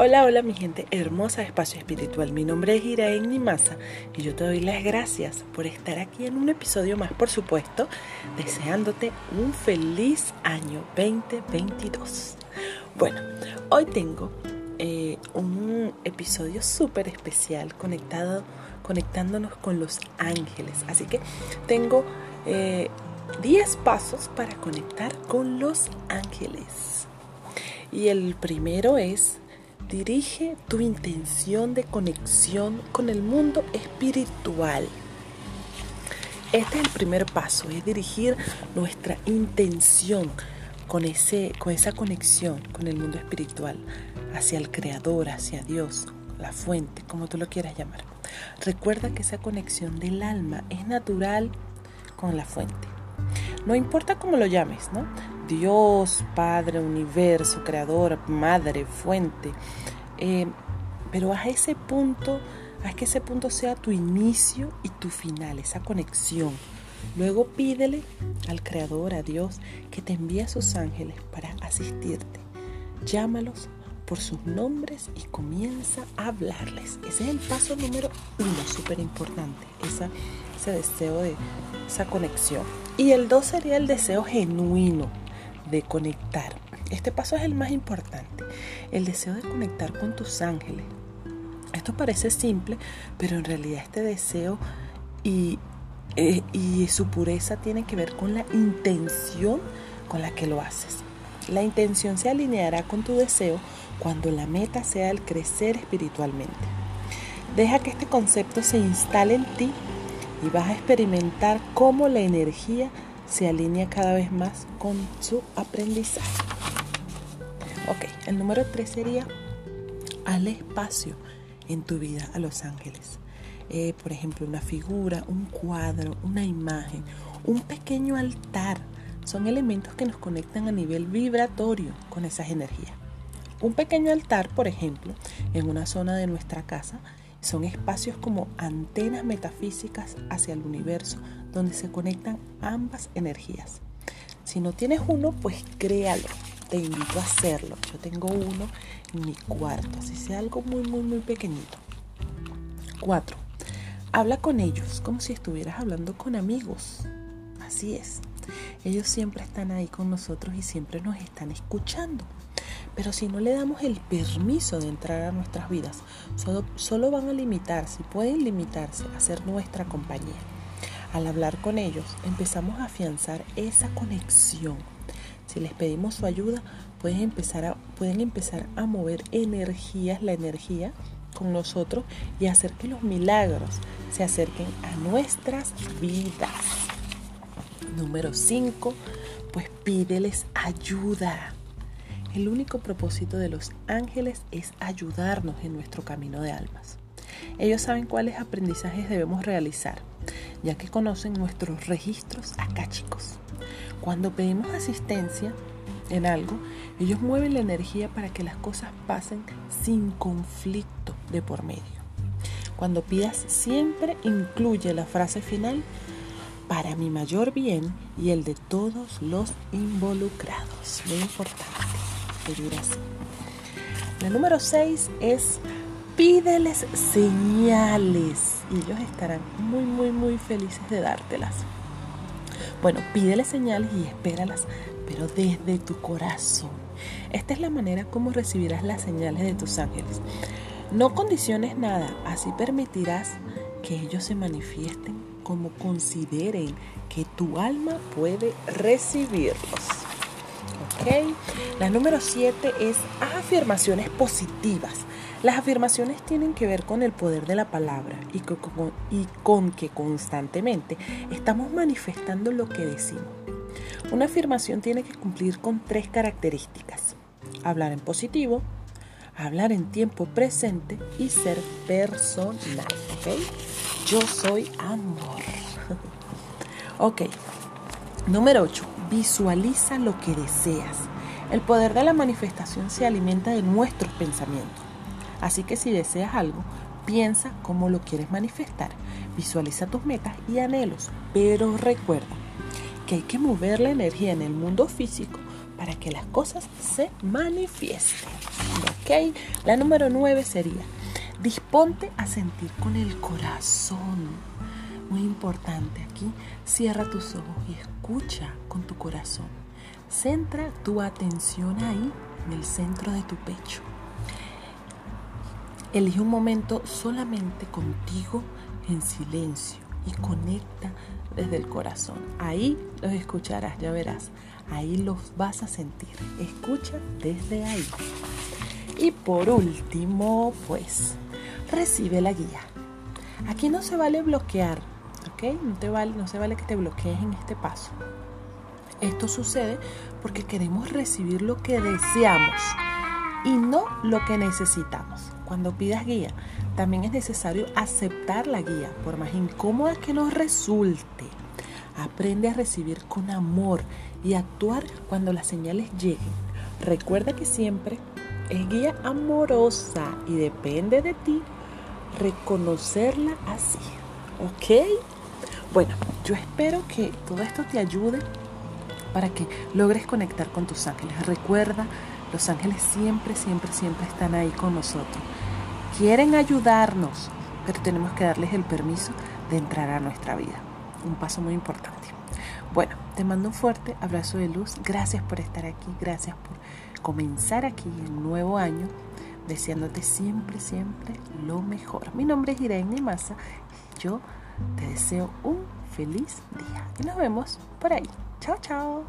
Hola, hola mi gente hermosa Espacio Espiritual. Mi nombre es Iraen Nimasa y yo te doy las gracias por estar aquí en un episodio más, por supuesto, deseándote un feliz año 2022. Bueno, hoy tengo eh, un episodio súper especial conectado, conectándonos con los ángeles. Así que tengo 10 eh, pasos para conectar con los ángeles. Y el primero es Dirige tu intención de conexión con el mundo espiritual. Este es el primer paso, es dirigir nuestra intención con, ese, con esa conexión con el mundo espiritual, hacia el Creador, hacia Dios, la fuente, como tú lo quieras llamar. Recuerda que esa conexión del alma es natural con la fuente. No importa cómo lo llames, ¿no? Dios, Padre, Universo, Creador, Madre, Fuente. Eh, pero a ese punto, haz que ese punto sea tu inicio y tu final, esa conexión. Luego pídele al Creador, a Dios, que te envíe a sus ángeles para asistirte. Llámalos por sus nombres y comienza a hablarles. Ese es el paso número uno, súper importante, ese deseo de esa conexión. Y el dos sería el deseo genuino de conectar. Este paso es el más importante, el deseo de conectar con tus ángeles. Esto parece simple, pero en realidad este deseo y, eh, y su pureza tiene que ver con la intención con la que lo haces. La intención se alineará con tu deseo cuando la meta sea el crecer espiritualmente. Deja que este concepto se instale en ti y vas a experimentar cómo la energía se alinea cada vez más con su aprendizaje. Ok, el número 3 sería al espacio en tu vida a los ángeles. Eh, por ejemplo, una figura, un cuadro, una imagen, un pequeño altar. Son elementos que nos conectan a nivel vibratorio con esas energías. Un pequeño altar, por ejemplo, en una zona de nuestra casa, son espacios como antenas metafísicas hacia el universo donde se conectan ambas energías. Si no tienes uno, pues créalo. Te invito a hacerlo. Yo tengo uno en mi cuarto, así sea algo muy, muy, muy pequeñito. 4. Habla con ellos como si estuvieras hablando con amigos. Así es. Ellos siempre están ahí con nosotros y siempre nos están escuchando. Pero si no le damos el permiso de entrar a nuestras vidas, solo, van a limitarse, pueden limitarse a ser nuestra compañía. Al hablar con ellos, empezamos a afianzar esa conexión. Si les pedimos su ayuda, pueden empezar a, pueden empezar a mover energías, la energía con nosotros y hacer que los milagros se acerquen a nuestras vidas. Número 5, pues pídeles ayuda. El único propósito de los ángeles es ayudarnos en nuestro camino de almas. Ellos saben cuáles aprendizajes debemos realizar, ya que conocen nuestros registros chicos. Cuando pedimos asistencia en algo, ellos mueven la energía para que las cosas pasen sin conflicto de por medio. Cuando pidas siempre incluye la frase final para mi mayor bien y el de todos los involucrados. Muy importante. La número 6 es pídeles señales y ellos estarán muy, muy, muy felices de dártelas. Bueno, pídeles señales y espéralas, pero desde tu corazón. Esta es la manera como recibirás las señales de tus ángeles. No condiciones nada, así permitirás que ellos se manifiesten como consideren que tu alma puede recibirlos. La número 7 es afirmaciones positivas. Las afirmaciones tienen que ver con el poder de la palabra y con, que constantemente estamos manifestando lo que decimos. Una afirmación tiene que cumplir con tres características. Hablar en positivo, hablar en tiempo presente y ser personal. Yo soy amor. ok. Número 8 Visualiza lo que deseas. El poder de la manifestación se alimenta de nuestros pensamientos. Así que si deseas algo, piensa cómo lo quieres manifestar. Visualiza tus metas y anhelos, pero recuerda que hay que mover la energía en el mundo físico para que las cosas se manifiesten. ¿ok? La número nueve sería, disponte a sentir con el corazón. Muy importante aquí, cierra tus ojos y escucha con tu corazón. Centra tu atención ahí, en el centro de tu pecho. Elige un momento solamente contigo en silencio y conecta desde el corazón. Ahí los escucharás, ya verás. Ahí los vas a sentir. Escucha desde ahí. Y por último, pues, recibe la guía. Aquí no se vale bloquear, No, te vale, no se vale que te bloquees en este paso. Esto sucede porque queremos recibir lo que deseamos y no lo que necesitamos. Cuando pidas guía, también es necesario aceptar la guía, por más incómoda que nos resulte. Aprende a recibir con amor y actuar cuando las señales lleguen. Recuerda que siempre es guía amorosa y depende de ti reconocerla así. Bueno, yo espero que todo esto te ayude para que logres conectar con tus ángeles. Recuerda los ángeles siempre, siempre, siempre están ahí con nosotros. Quieren ayudarnos, pero tenemos que darles el permiso de entrar a nuestra vida. Un paso muy importante. Bueno, te mando un fuerte abrazo de luz. Gracias por estar aquí. Gracias por comenzar aquí el nuevo año. Deseándote siempre, siempre lo mejor. Mi nombre es Irene Massa. Yo te deseo un feliz día. Y nos vemos por ahí. Chao, chao.